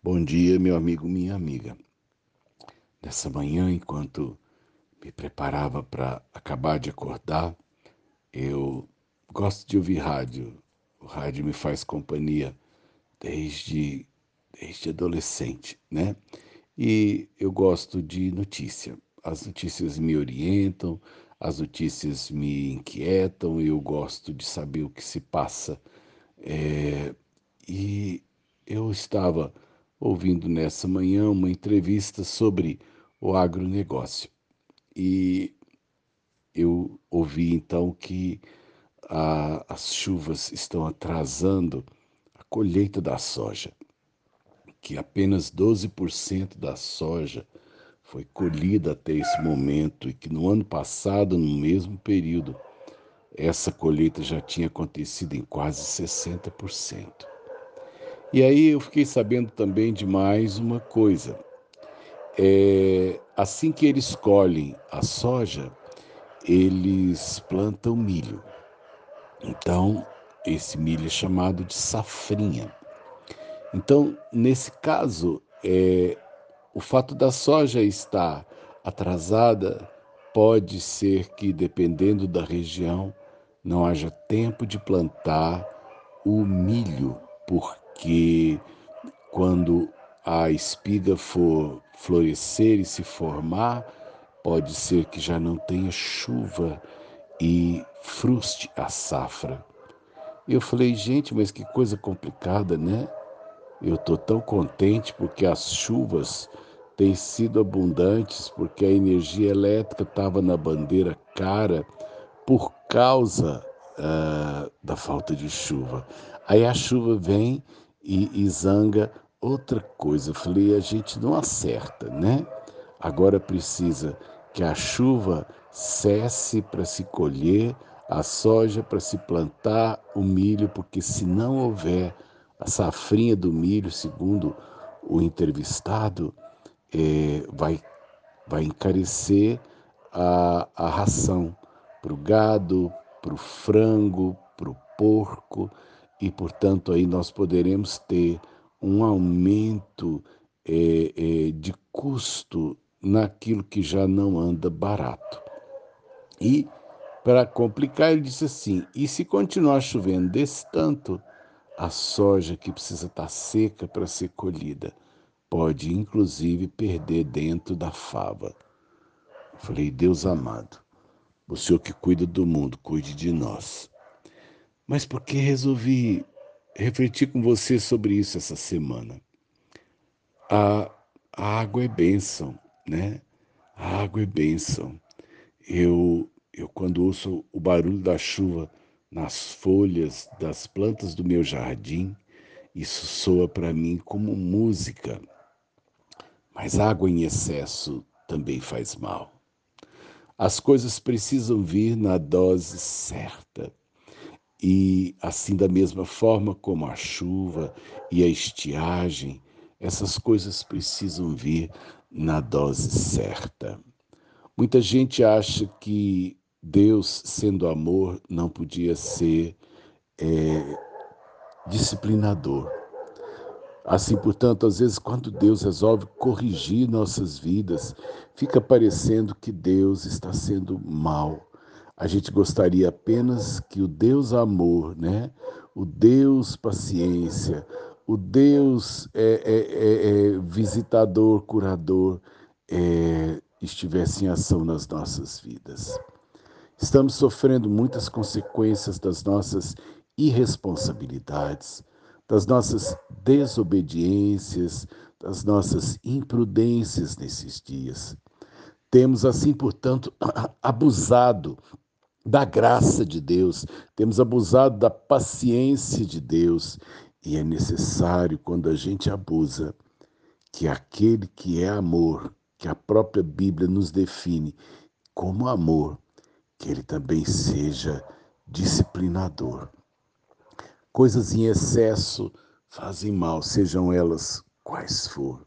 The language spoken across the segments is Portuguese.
Bom dia, meu amigo, minha amiga. Nessa manhã, enquanto me preparava para acabar de acordar, eu gosto de ouvir rádio. O rádio me faz companhia desde, desde adolescente, né? E eu gosto de notícia. As notícias me orientam, as notícias me inquietam, eu gosto de saber o que se passa. É, e eu estava ouvindo nessa manhã uma entrevista sobre o agronegócio. E eu ouvi então que a, as chuvas estão atrasando a colheita da soja, que apenas 12% da soja foi colhida até esse momento e que no ano passado, no mesmo período, essa colheita já tinha acontecido em quase 60%. E aí eu fiquei sabendo também de mais uma coisa. É, assim que eles colhem a soja, eles plantam milho. Então, esse milho é chamado de safrinha. Então, nesse caso, é, o fato da soja estar atrasada pode ser que, dependendo da região, não haja tempo de plantar o milho, porque que quando a espiga for florescer e se formar, pode ser que já não tenha chuva e fruste a safra. Eu falei, gente, mas que coisa complicada, né? Eu estou tão contente porque as chuvas têm sido abundantes, porque a energia elétrica estava na bandeira cara por causa uh, da falta de chuva. Aí a chuva vem e, e zanga outra coisa. Falei, a gente não acerta, né? Agora precisa que a chuva cesse para se colher, a soja para se plantar, o milho, porque se não houver a safrinha do milho, segundo o entrevistado, é, vai, vai encarecer a, a ração para o gado, para o frango, para o porco e, portanto, aí nós poderemos ter um aumento é, é, de custo naquilo que já não anda barato. E, para complicar, ele disse assim: e se continuar chovendo desse tanto, a soja que precisa estar tá seca para ser colhida pode, inclusive, perder dentro da fava. Eu falei, Deus amado, o Senhor que cuida do mundo, cuide de nós. Mas porque resolvi refletir com você sobre isso essa semana? A, a água é bênção, né? A água é bênção. Eu, eu, quando ouço o barulho da chuva nas folhas das plantas do meu jardim, isso soa para mim como música. Mas água em excesso também faz mal. As coisas precisam vir na dose certa. E assim, da mesma forma como a chuva e a estiagem, essas coisas precisam vir na dose certa. Muita gente acha que Deus, sendo amor, não podia ser é, disciplinador. Assim, portanto, às vezes, quando Deus resolve corrigir nossas vidas, fica parecendo que Deus está sendo mal a gente gostaria apenas que o Deus amor, né? o Deus paciência, o Deus é, é, é, é visitador, curador, é, estivesse em ação nas nossas vidas. Estamos sofrendo muitas consequências das nossas irresponsabilidades, das nossas desobediências, das nossas imprudências nesses dias. Temos, assim, portanto, abusado da graça de Deus, temos abusado da paciência de Deus, e é necessário, quando a gente abusa, que aquele que é amor, que a própria Bíblia nos define como amor, que ele também seja disciplinador. Coisas em excesso fazem mal, sejam elas quais for.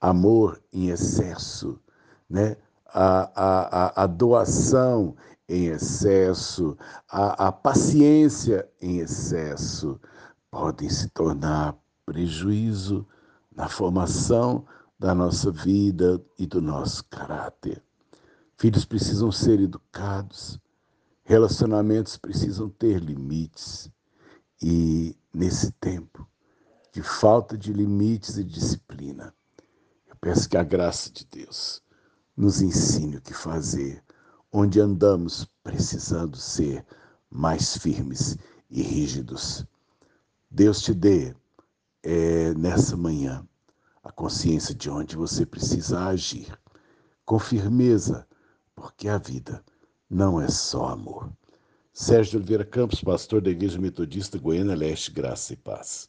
Amor em excesso, né? a, a, a, a doação em excesso, a, a paciência em excesso podem se tornar prejuízo na formação da nossa vida e do nosso caráter. Filhos precisam ser educados, relacionamentos precisam ter limites. E nesse tempo de falta de limites e disciplina, eu peço que a graça de Deus nos ensine o que fazer, onde andamos precisando ser mais firmes e rígidos. Deus te dê é, nessa manhã a consciência de onde você precisa agir, com firmeza, porque a vida não é só amor. Sérgio Oliveira Campos, pastor da Igreja Metodista Goiânia Leste, Graça e Paz.